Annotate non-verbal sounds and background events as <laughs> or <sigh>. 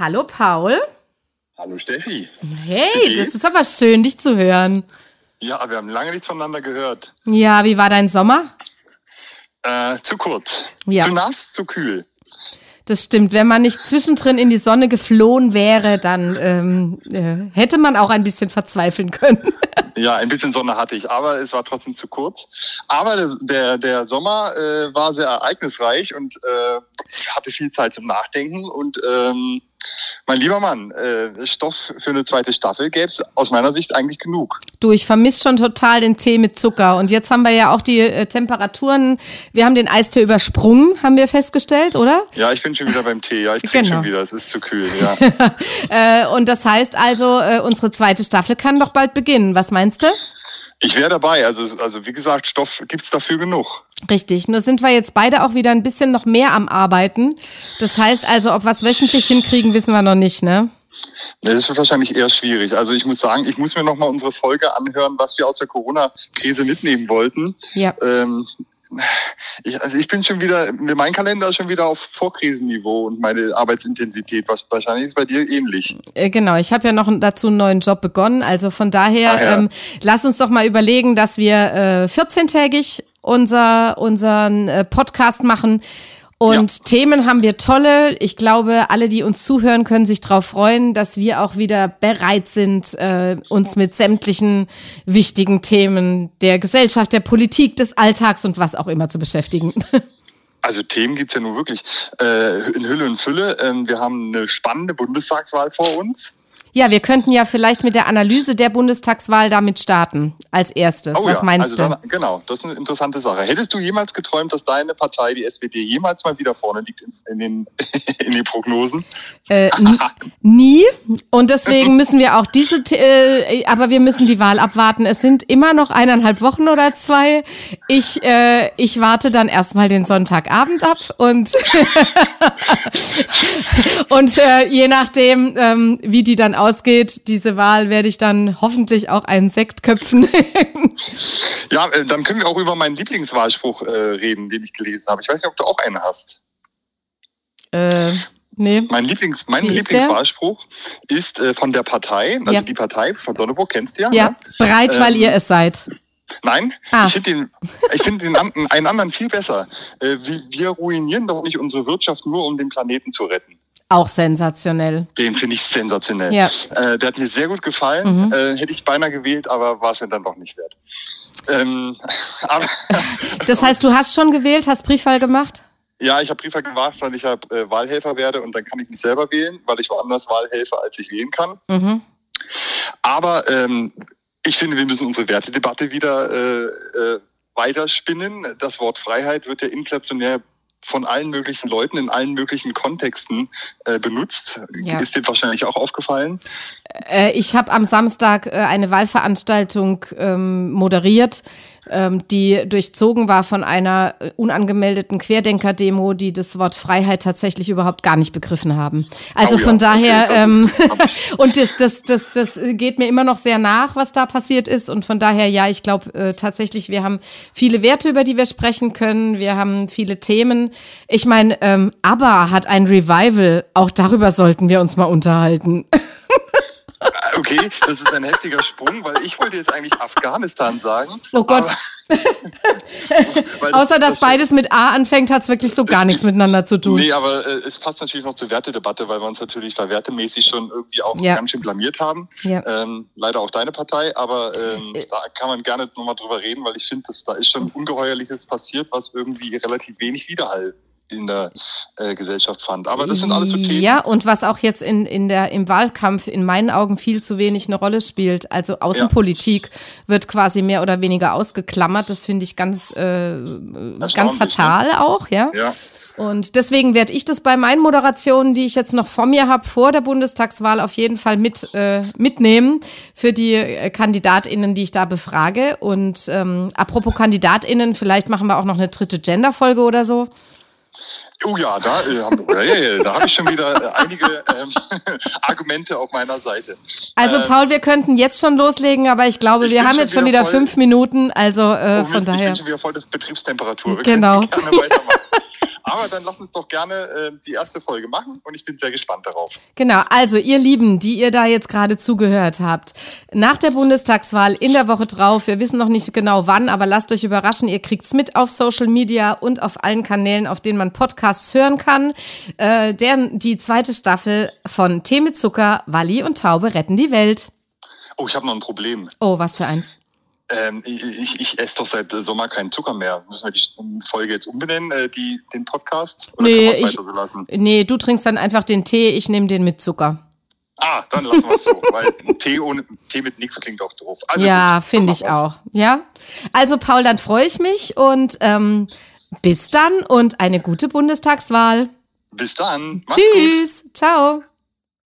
Hallo Paul. Hallo Steffi. Hey, das ist aber schön, dich zu hören. Ja, wir haben lange nichts voneinander gehört. Ja, wie war dein Sommer? Äh, zu kurz. Ja. Zu nass, zu kühl. Das stimmt. Wenn man nicht zwischendrin in die Sonne geflohen wäre, dann ähm, äh, hätte man auch ein bisschen verzweifeln können. <laughs> Ja, ein bisschen Sonne hatte ich, aber es war trotzdem zu kurz. Aber der, der, der Sommer äh, war sehr ereignisreich und äh, ich hatte viel Zeit zum Nachdenken. Und ähm, mein lieber Mann, äh, Stoff für eine zweite Staffel gäbe es aus meiner Sicht eigentlich genug. Du, ich vermisse schon total den Tee mit Zucker. Und jetzt haben wir ja auch die äh, Temperaturen. Wir haben den Eistee übersprungen, haben wir festgestellt, oder? Ja, ich bin schon wieder beim Tee. Ja, ich trinke Genau. schon wieder. Es ist zu kühl. <laughs> Ja. Äh, und das heißt also, äh, unsere zweite Staffel kann doch bald beginnen. Was meinst du? Ich wäre dabei. Also, also wie gesagt, Stoff gibt's dafür genug. Richtig, nur sind wir jetzt beide auch wieder ein bisschen noch mehr am Arbeiten. Das heißt also, ob wir es wöchentlich hinkriegen, wissen wir noch nicht, ne? Das ist wahrscheinlich eher schwierig. Also ich muss sagen, ich muss mir noch mal unsere Folge anhören, was wir aus der Corona-Krise mitnehmen wollten. Ja. Ähm, ich, also ich bin schon wieder, mein Kalender ist schon wieder auf Vorkrisenniveau und meine Arbeitsintensität, was wahrscheinlich ist bei dir ähnlich. Äh, Genau, ich habe ja noch dazu einen neuen Job begonnen. Also von daher, Ah, ja. ähm, lass uns doch mal überlegen, dass wir äh, 14-tägig unser, unseren äh, Podcast machen. Und Themen haben wir tolle. Ich glaube, alle, die uns zuhören, können sich darauf freuen, dass wir auch wieder bereit sind, äh, uns mit sämtlichen wichtigen Themen der Gesellschaft, der Politik, des Alltags und was auch immer zu beschäftigen. <laughs> Also Themen gibt's ja nun wirklich äh, in Hülle und Fülle. Ähm, wir haben eine spannende Bundestagswahl vor uns. Ja, wir könnten ja vielleicht mit der Analyse der Bundestagswahl damit starten, als erstes. Was Oh ja, meinst also du? Dann, genau, das ist eine interessante Sache. Hättest du jemals geträumt, dass deine Partei, die SPD, jemals mal wieder vorne liegt in, in, den, <laughs> in den Prognosen? Äh, <laughs> nie. Und deswegen müssen wir auch diese, äh, aber wir müssen die Wahl abwarten. Es sind immer noch eineinhalb Wochen oder zwei. Ich, äh, ich warte dann erstmal den Sonntagabend ab und, <laughs> und äh, je nachdem, ähm, wie die dann ausgeht, diese Wahl, werde ich dann hoffentlich auch einen Sekt köpfen. <laughs> Ja, äh, dann können wir auch über meinen Lieblingswahlspruch äh, reden, den ich gelesen habe. Ich weiß nicht, ob du auch einen hast. äh, nee. Mein, Lieblings, mein Wie ist? Lieblingswahlspruch ist äh, von der Partei, also Ja. die Partei von Sonneburg, kennst du ja? Ja, ne? bereit, weil Ähm, ihr es seid. Nein, Ah. ich finde den, ich finde den einen anderen viel besser. Äh, wir, wir ruinieren doch nicht unsere Wirtschaft nur, um den Planeten zu retten. Auch sensationell. Den finde ich sensationell. Ja. Äh, der hat mir sehr gut gefallen. Mhm. Äh, hätte ich beinahe gewählt, aber war es mir dann doch nicht wert. Ähm, <laughs> <laughs> Das heißt, du hast schon gewählt, hast Briefwahl gemacht? ja, ich habe Briefe gemacht, weil ich ja äh, Wahlhelfer werde und dann kann ich nicht selber wählen, weil ich woanders Wahlhelfer, als ich wählen kann. Mhm. Aber ähm, ich finde, wir müssen unsere Wertedebatte wieder äh, äh, weiterspinnen. Das Wort Freiheit wird ja inflationär von allen möglichen Leuten in allen möglichen Kontexten äh, benutzt. Ja. Ist dir wahrscheinlich auch aufgefallen? Äh, ich habe am Samstag äh, eine Wahlveranstaltung ähm, moderiert, ähm, die durchzogen war von einer äh, unangemeldeten Querdenker-Demo, die das Wort Freiheit tatsächlich überhaupt gar nicht begriffen haben. Also Oh ja, von daher, okay, ähm, <laughs> und das, das, das, das geht mir immer noch sehr nach, was da passiert ist. Und von daher, ja, ich glaube äh, tatsächlich, wir haben viele Werte, über die wir sprechen können. Wir haben viele Themen. Ich meine, ähm, ABBA hat ein Revival. Auch darüber sollten wir uns mal unterhalten. <laughs> Okay, das ist ein heftiger Sprung, weil ich wollte jetzt eigentlich Afghanistan sagen. Oh Gott. <laughs> Außer dass beides mit A anfängt, hat's wirklich so gar nichts miteinander zu tun. Nee, aber äh, es passt natürlich noch zur Wertedebatte, weil wir uns natürlich da wertemäßig schon irgendwie auch Ja. ganz schön blamiert haben. Ja. Ähm, leider auch deine Partei, aber ähm, da kann man gerne nochmal drüber reden, weil ich finde, da ist schon Ungeheuerliches passiert, was irgendwie relativ wenig Widerhall in der äh, Gesellschaft fand. Aber das sind alles so Themen. Ja, und was auch jetzt in, in der, im Wahlkampf in meinen Augen viel zu wenig eine Rolle spielt. Also Außenpolitik wird quasi mehr oder weniger ausgeklammert. Das finde ich ganz, äh, ganz Erstaunlich, fatal auch, ja. Ja. Und deswegen werde ich das bei meinen Moderationen, die ich jetzt noch vor mir habe, vor der Bundestagswahl auf jeden Fall mit, äh, mitnehmen für die äh, KandidatInnen, die ich da befrage. Und ähm, apropos KandidatInnen, vielleicht machen wir auch noch eine dritte Gender-Folge oder so. Oh ja, da, äh, ja, ja, da habe ich schon wieder äh, einige ähm, <laughs> Argumente auf meiner Seite. Also Ähm, Paul, wir könnten jetzt schon loslegen, aber ich glaube, Ich wir haben schon jetzt schon wieder wieder fünf Minuten, also äh, Oh von Mist, ich daher. bin schon wieder voll das Betriebstemperatur. Wir Genau. gerne weitermachen. <laughs> Aber dann lass uns doch gerne äh, die erste Folge machen und ich bin sehr gespannt darauf. Genau, also ihr Lieben, die ihr da jetzt gerade zugehört habt, nach der Bundestagswahl in der Woche drauf, wir wissen noch nicht genau wann, aber lasst euch überraschen, ihr kriegt's mit auf Social Media und auf allen Kanälen, auf denen man Podcasts hören kann. Äh, der, die zweite Staffel von Tee mit Zucker, Walli und Taube retten die Welt. Oh, ich habe noch ein Problem. Oh, was für eins. Ähm, ich, ich, esse doch seit Sommer keinen Zucker mehr. Müssen wir die Folge jetzt umbenennen, äh, die, den Podcast? Oder Nee, ich- es weiter so lassen? Nee, du trinkst dann einfach den Tee, ich nehme den mit Zucker. Ah, dann lassen wir es so, weil Tee, ohne, Tee mit nichts klingt auch doof. Also ja, gut, finde ich wir's. auch. Ja. Also Paul, dann freue ich mich und ähm, bis dann und eine gute Bundestagswahl. Bis dann. Mach's gut. Tschüss. Ciao.